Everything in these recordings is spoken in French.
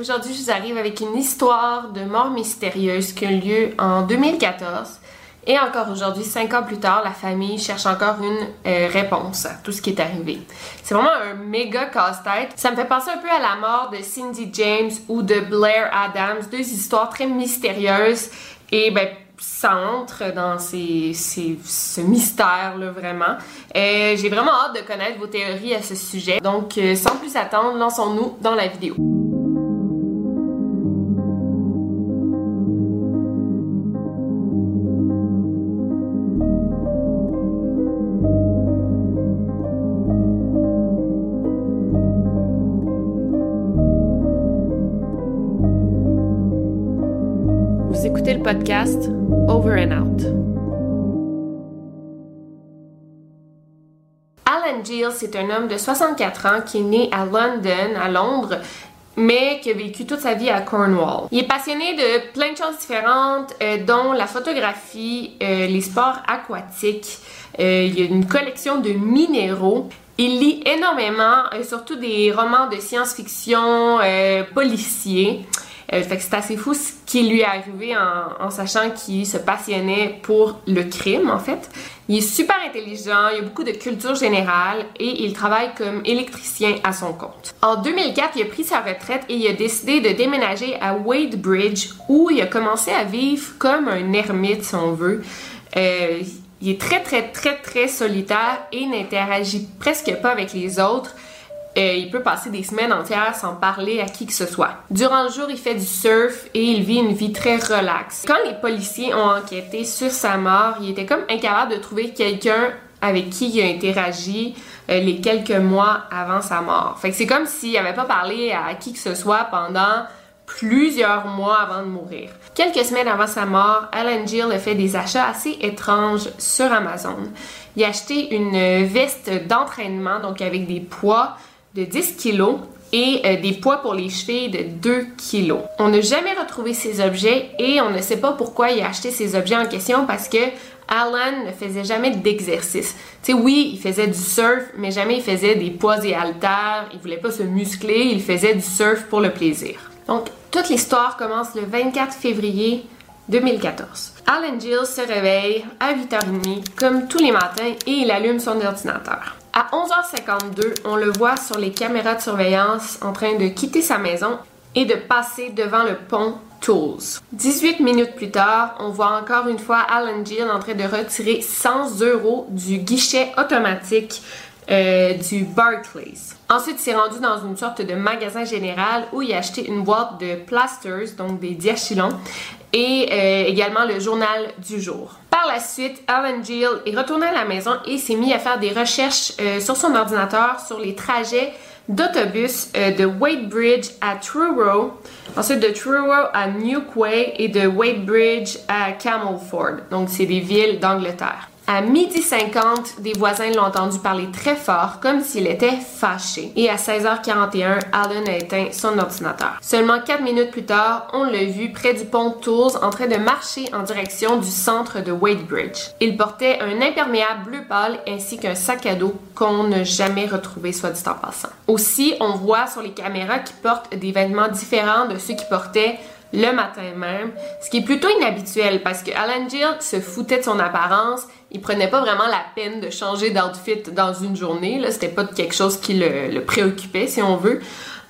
Aujourd'hui je vous arrive avec une histoire de mort mystérieuse qui a eu lieu en 2014. Et encore aujourd'hui, cinq ans plus tard, la famille cherche encore une euh, réponse à tout ce qui est arrivé. C'est vraiment un méga casse-tête. Ça me fait penser un peu à la mort de Cindy James ou de Blair Adams, deux histoires très mystérieuses. Et ben, ça entre dans ces, ces- ce mystère-là, vraiment. Euh, J'ai vraiment hâte de connaître vos théories à ce sujet. Donc, euh, sans plus attendre, lançons-nous dans la vidéo. Podcast Over and Out. Alan Gill, c'est un homme de 64 ans qui est né à London, à Londres, mais qui a vécu toute sa vie à Cornwall. Il est passionné de plein de choses différentes, euh, dont la photographie, euh, les sports aquatiques. Euh, il a une collection de minéraux. Il lit énormément, surtout des romans de science-fiction policiers. Euh, fait que c'est assez fou ce qui lui est arrivé en, sachant qu'il se passionnait pour le crime, en fait. Il est super intelligent, il a beaucoup de culture générale et il travaille comme électricien à son compte. En 2004, il a pris sa retraite et il a décidé de déménager à Wadebridge où il a commencé à vivre comme un ermite, si on veut. Euh, il est très, très, très, très solitaire et n'interagit presque pas avec les autres. Euh, il peut passer des semaines entières sans parler à qui que ce soit. Durant le jour, il fait du surf et il vit une vie très relaxe. Quand les policiers ont enquêté sur sa mort, il était comme incapable de trouver quelqu'un avec qui il a interagi euh, les quelques mois avant sa mort. Fait que c'est comme s'il n'avait pas parlé à qui que ce soit pendant plusieurs mois avant de mourir. Quelques semaines avant sa mort, Alan Gill a fait des achats assez étranges sur Amazon. Il a acheté une veste d'entraînement, donc avec des poids de 10 kilos et euh, des poids pour les chevilles de 2 kilos. On n'a jamais retrouvé ces objets et on ne sait pas pourquoi il a acheté ces objets en question parce que Alan ne faisait jamais d'exercice. Tu sais, oui, il faisait du surf, mais jamais il faisait des poids et haltères. Il voulait pas se muscler, il faisait du surf pour le plaisir. Donc, toute l'histoire commence le 24 février 2014. Alan Gill se réveille à 8h30 comme tous les matins et il allume son ordinateur. À 11h52, on le voit sur les caméras de surveillance en train de quitter sa maison et de passer devant le pont Tools. 18 minutes plus tard, on voit encore une fois Alan Gill en train de retirer 100 euros du guichet automatique euh, du Barclays. Ensuite, il s'est rendu dans une sorte de magasin général où il a acheté une boîte de plasters, donc des diachylons, et euh, également le journal du jour. Par la suite, Alan Gill est retourné à la maison et s'est mis à faire des recherches euh, sur son ordinateur sur les trajets d'autobus de Wadebridge à Truro, ensuite de Truro à Newquay et de Wadebridge à Camelford. Donc, c'est des villes d'Angleterre. À midi 50, des voisins l'ont entendu parler très fort, comme s'il était fâché. Et à 16h41, Allen a éteint son ordinateur. Seulement 4 minutes plus tard, on l'a vu près du pont Tours en train de marcher en direction du centre de Wadebridge. Il portait un imperméable bleu pâle ainsi qu'un sac à dos qu'on n'a jamais retrouvé, soit dit en passant. Aussi, on voit sur les caméras qu'il porte des vêtements différents de ceux qu'il portait le matin même, ce qui est plutôt inhabituel parce que Alan Gill se foutait de son apparence, il prenait pas vraiment la peine de changer d'outfit dans une journée, là, c'était pas quelque chose qui le, préoccupait si on veut.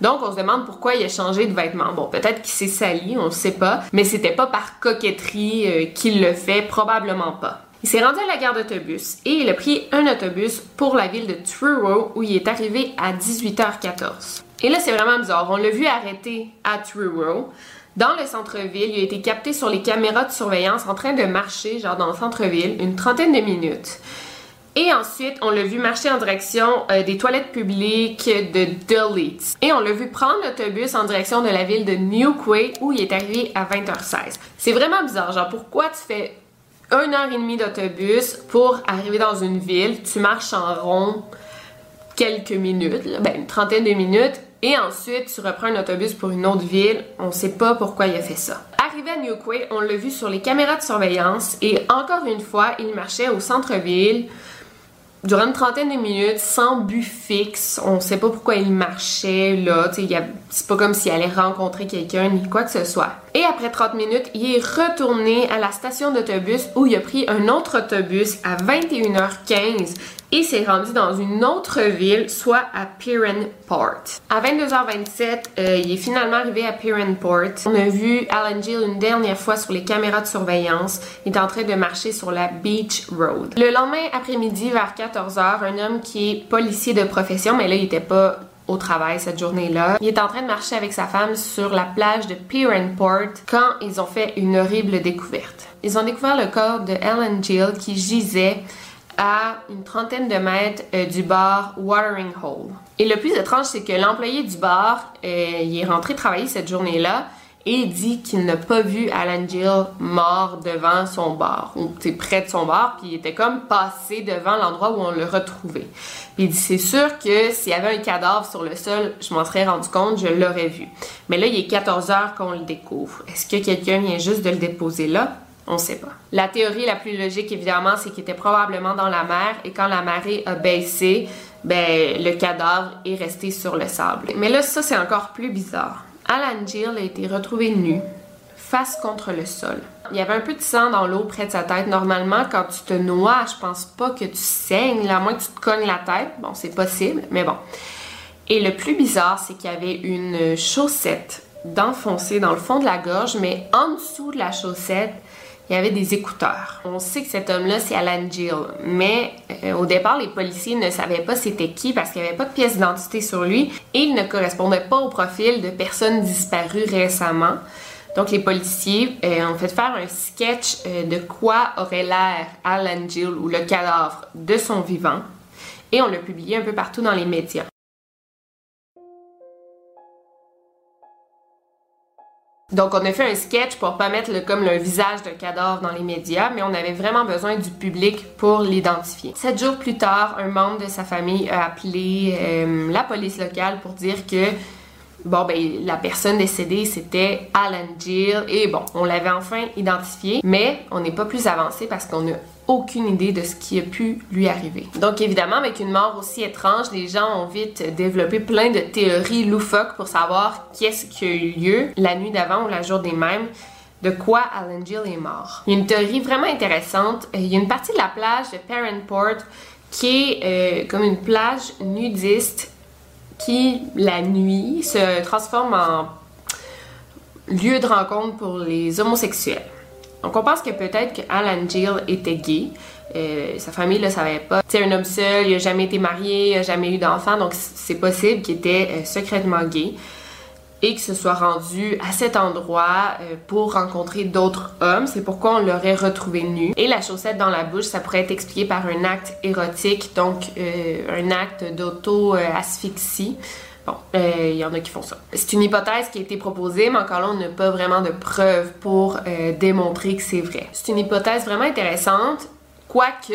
Donc on se demande pourquoi il a changé de vêtements. Bon, peut-être qu'il s'est sali, on sait pas, mais c'était pas par coquetterie euh, qu'il le fait, probablement pas. Il s'est rendu à la gare d'autobus et il a pris un autobus pour la ville de Truro où il est arrivé à 18h14. Et là, c'est vraiment bizarre. On l'a vu arrêter à Truro. Dans le centre-ville, il a été capté sur les caméras de surveillance en train de marcher, genre dans le centre-ville, une trentaine de minutes. Et ensuite, on l'a vu marcher en direction euh, des toilettes publiques de Duluth. Et on l'a vu prendre l'autobus en direction de la ville de Newquay où il est arrivé à 20h16. C'est vraiment bizarre, genre pourquoi tu fais une heure et demie d'autobus pour arriver dans une ville, tu marches en rond quelques minutes, ben une trentaine de minutes, et ensuite, tu reprends un autobus pour une autre ville. On ne sait pas pourquoi il a fait ça. Arrivé à Newquay, on l'a vu sur les caméras de surveillance et encore une fois, il marchait au centre-ville durant une trentaine de minutes sans but fixe. On ne sait pas pourquoi il marchait là. C'est pas comme s'il allait rencontrer quelqu'un ni quoi que ce soit. Et après 30 minutes, il est retourné à la station d'autobus où il a pris un autre autobus à 21h15 et s'est rendu dans une autre ville, soit à Port. À 22h27, euh, il est finalement arrivé à Port. On a vu Alan Gill une dernière fois sur les caméras de surveillance. Il est en train de marcher sur la Beach Road. Le lendemain après-midi, vers 14h, un homme qui est policier de profession, mais là, il était pas au travail cette journée-là. Il est en train de marcher avec sa femme sur la plage de Port quand ils ont fait une horrible découverte. Ils ont découvert le corps de Alan Gill qui gisait à une trentaine de mètres euh, du bar Watering Hole. Et le plus étrange, c'est que l'employé du bar, euh, il est rentré travailler cette journée-là et dit qu'il n'a pas vu Alan Gill mort devant son bar, ou près de son bar, puis il était comme passé devant l'endroit où on le retrouvait. Puis il dit c'est sûr que s'il y avait un cadavre sur le sol, je m'en serais rendu compte, je l'aurais vu. Mais là, il est 14 heures qu'on le découvre. Est-ce que quelqu'un vient juste de le déposer là? On sait pas. La théorie la plus logique, évidemment, c'est qu'il était probablement dans la mer et quand la marée a baissé, ben, le cadavre est resté sur le sable. Mais là, ça, c'est encore plus bizarre. Alan Gill a été retrouvé nu, face contre le sol. Il y avait un peu de sang dans l'eau près de sa tête. Normalement, quand tu te noies, je pense pas que tu saignes, à moins que tu te cognes la tête. Bon, c'est possible, mais bon. Et le plus bizarre, c'est qu'il y avait une chaussette d'enfoncer dans le fond de la gorge, mais en dessous de la chaussette, il y avait des écouteurs. On sait que cet homme-là, c'est Alan Gill, mais euh, au départ, les policiers ne savaient pas c'était qui parce qu'il n'y avait pas de pièce d'identité sur lui et il ne correspondait pas au profil de personnes disparues récemment. Donc les policiers euh, ont fait faire un sketch euh, de quoi aurait l'air Alan Gill ou le cadavre de son vivant et on l'a publié un peu partout dans les médias. Donc, on a fait un sketch pour pas mettre comme le visage d'un cadavre dans les médias, mais on avait vraiment besoin du public pour l'identifier. Sept jours plus tard, un membre de sa famille a appelé euh, la police locale pour dire que Bon, ben, la personne décédée, c'était Alan Gill. Et bon, on l'avait enfin identifié, mais on n'est pas plus avancé parce qu'on a aucune idée de ce qui a pu lui arriver. Donc évidemment, avec une mort aussi étrange, les gens ont vite développé plein de théories loufoques pour savoir qu'est-ce qui a eu lieu la nuit d'avant ou la journée même. de quoi Alan Gill est mort. Il y a une théorie vraiment intéressante. Il y a une partie de la plage de Parentport qui est euh, comme une plage nudiste qui, la nuit, se transforme en lieu de rencontre pour les homosexuels. Donc on pense que peut-être que Alan Gill était gay. Euh, sa famille le savait pas. C'est un homme seul, il n'a jamais été marié, il n'a jamais eu d'enfant, donc c'est possible qu'il était euh, secrètement gay et qu'il se soit rendu à cet endroit euh, pour rencontrer d'autres hommes. C'est pourquoi on l'aurait retrouvé nu. Et la chaussette dans la bouche, ça pourrait être expliqué par un acte érotique, donc un acte d'auto-asphyxie. Bon, il y en a qui font ça. C'est une hypothèse qui a été proposée, mais encore là, on n'a pas vraiment de preuves pour démontrer que c'est vrai. C'est une hypothèse vraiment intéressante quoique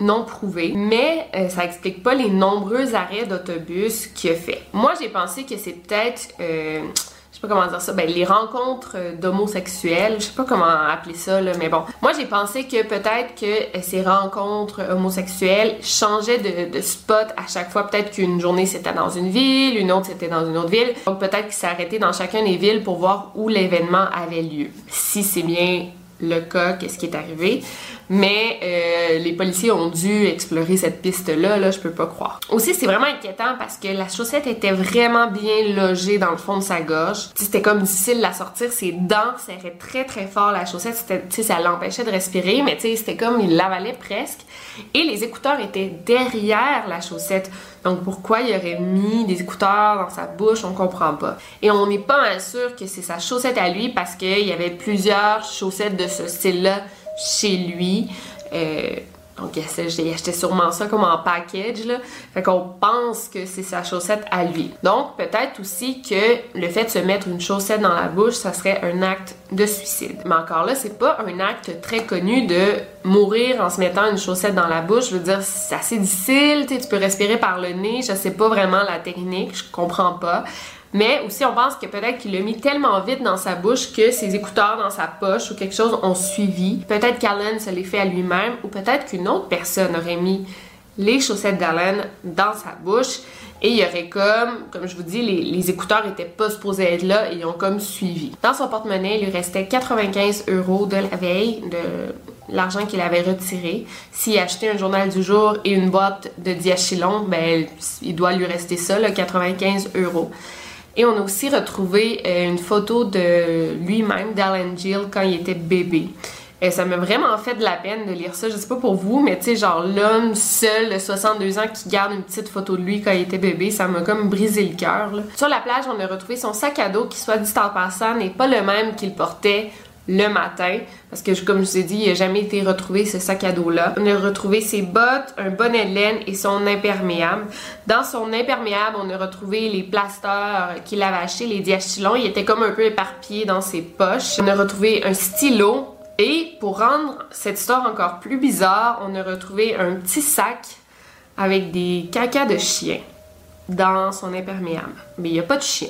non prouvé, mais euh, ça explique pas les nombreux arrêts d'autobus qu'il a fait. Moi, j'ai pensé que c'est peut-être, euh, sais pas comment dire ça, ben, les rencontres d'homosexuels, je sais pas comment appeler ça, là, mais bon. Moi, j'ai pensé que peut-être que euh, ces rencontres homosexuelles changeaient de, de spot à chaque fois. Peut-être qu'une journée c'était dans une ville, une autre c'était dans une autre ville. Donc peut-être qu'il s'est arrêté dans chacun des villes pour voir où l'événement avait lieu. Si c'est bien le cas, qu'est-ce qui est arrivé. Mais euh, les policiers ont dû explorer cette piste-là, là, je peux pas croire. Aussi, c'est vraiment inquiétant parce que la chaussette était vraiment bien logée dans le fond de sa gorge. C'était comme difficile de la sortir, ses dents serraient très très fort la chaussette, ça l'empêchait de respirer, mais c'était comme il l'avalait presque. Et les écouteurs étaient derrière la chaussette. Donc pourquoi il aurait mis des écouteurs dans sa bouche, on comprend pas. Et on n'est pas sûr que c'est sa chaussette à lui parce qu'il y avait plusieurs chaussettes de ce style-là chez lui. Euh, donc, j'ai acheté sûrement ça comme en package. Fait qu'on pense que c'est sa chaussette à lui. Donc, peut-être aussi que le fait de se mettre une chaussette dans la bouche, ça serait un acte de suicide. Mais encore là, c'est pas un acte très connu de mourir en se mettant une chaussette dans la bouche. Je veux dire, c'est assez difficile, tu peux respirer par le nez. Je sais pas vraiment la technique, je comprends pas. Mais aussi, on pense que peut-être qu'il l'a mis tellement vite dans sa bouche que ses écouteurs dans sa poche ou quelque chose ont suivi. Peut-être qu'Alan se les fait à lui-même ou peut-être qu'une autre personne aurait mis les chaussettes d'Alan dans sa bouche et il aurait comme, comme je vous dis, les, écouteurs étaient pas supposés être là et ils ont comme suivi. Dans son porte-monnaie, il lui restait 95 euros de la veille, de l'argent qu'il avait retiré. S'il achetait un journal du jour et une boîte de diachylon, ben, il doit lui rester ça, là, 95 euros. Et on a aussi retrouvé euh, une photo de lui-même, d'Alan Gill, quand il était bébé. Et ça m'a vraiment fait de la peine de lire ça. Je sais pas pour vous, mais tu sais, genre l'homme seul de 62 ans qui garde une petite photo de lui quand il était bébé, ça m'a comme brisé le cœur. Sur la plage, on a retrouvé son sac à dos qui, soit dit en passant, n'est pas le même qu'il portait le matin, parce que comme je vous ai dit, il n'a jamais été retrouvé ce sac à dos-là. On a retrouvé ses bottes, un bonnet de laine et son imperméable. Dans son imperméable, on a retrouvé les plasteurs qu'il avait achetés, les diachylons. Il était comme un peu éparpillé dans ses poches. On a retrouvé un stylo. Et pour rendre cette histoire encore plus bizarre, on a retrouvé un petit sac avec des cacas de chien dans son imperméable. Mais il n'y a pas de chien.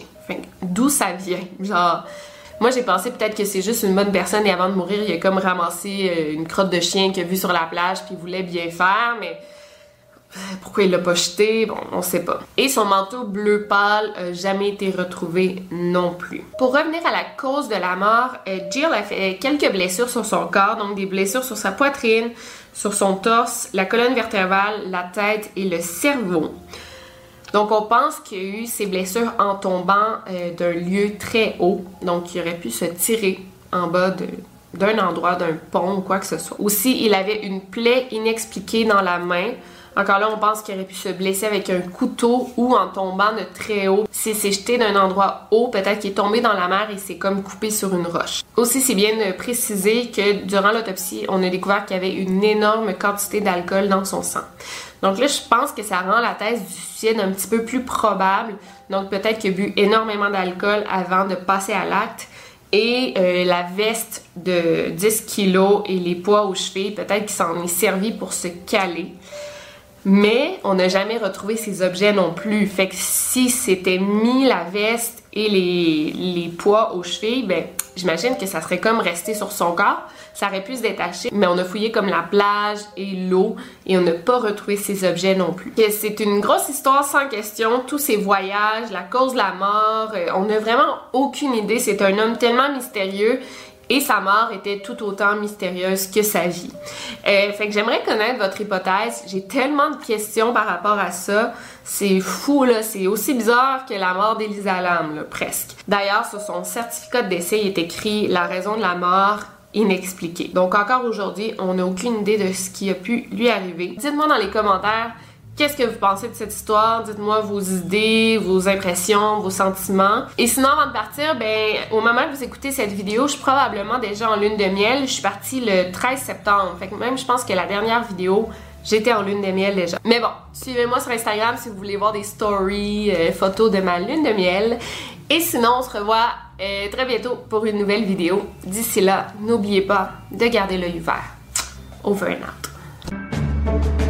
D'où ça vient? Genre, moi, j'ai pensé peut-être que c'est juste une bonne personne et avant de mourir, il a comme ramassé euh, une crotte de chien qu'il a vue sur la plage puis voulait bien faire, mais euh, pourquoi il l'a pas jeté? Bon, on sait pas. Et son manteau bleu pâle n'a jamais été retrouvé non plus. Pour revenir à la cause de la mort, euh, Jill a fait quelques blessures sur son corps, donc des blessures sur sa poitrine, sur son torse, la colonne vertébrale, la tête et le cerveau. Donc, on pense qu'il y a eu ces blessures en tombant euh, d'un lieu très haut. Donc, il aurait pu se tirer en bas d'un endroit, d'un pont ou quoi que ce soit. Aussi, il avait une plaie inexpliquée dans la main. Encore là, on pense qu'il aurait pu se blesser avec un couteau ou en tombant de très haut. S'il s'est jeté d'un endroit haut, peut-être qu'il est tombé dans la mer et s'est comme coupé sur une roche. Aussi, c'est bien de préciser que durant l'autopsie, on a découvert qu'il y avait une énorme quantité d'alcool dans son sang. Donc là, je pense que ça rend la thèse du suicide un petit peu plus probable. Donc peut-être qu'il a bu énormément d'alcool avant de passer à l'acte. Et euh, la veste de 10 kilos et les poids aux chevilles, peut-être qu'il s'en est servi pour se caler. Mais on n'a jamais retrouvé ces objets non plus. Fait que si c'était mis la veste et les, les poids aux chevilles, ben j'imagine que ça serait comme resté sur son corps. ça aurait pu se détacher, mais on a fouillé comme la plage et l'eau et on n'a pas retrouvé ces objets non plus. C'est une grosse histoire sans question, tous ces voyages, la cause de la mort, euh, on n'a vraiment aucune idée. C'est un homme tellement mystérieux et sa mort était tout autant mystérieuse que sa vie. Euh, fait que j'aimerais connaître votre hypothèse. J'ai tellement de questions par rapport à ça. C'est fou, là. C'est aussi bizarre que la mort d'Elisa Lam, là, presque. D'ailleurs, sur son certificat de décès, il est écrit la raison de la mort inexpliquée. Donc encore aujourd'hui, on n'a aucune idée de ce qui a pu lui arriver. Dites-moi dans les commentaires Qu'est-ce que vous pensez de cette histoire? Dites-moi vos idées, vos impressions, vos sentiments. Et sinon, avant de partir, ben, au moment où vous écoutez cette vidéo, je suis probablement déjà en lune de miel. Je suis partie le 13 septembre. Fait que même, je pense que la dernière vidéo, J'étais en lune de miel déjà. Mais bon, suivez-moi sur Instagram si vous voulez voir des stories, euh, photos de ma lune de miel. Et sinon, on se revoit euh, très bientôt pour une nouvelle vidéo. D'ici là, n'oubliez pas de garder l'œil ouvert. Over and out.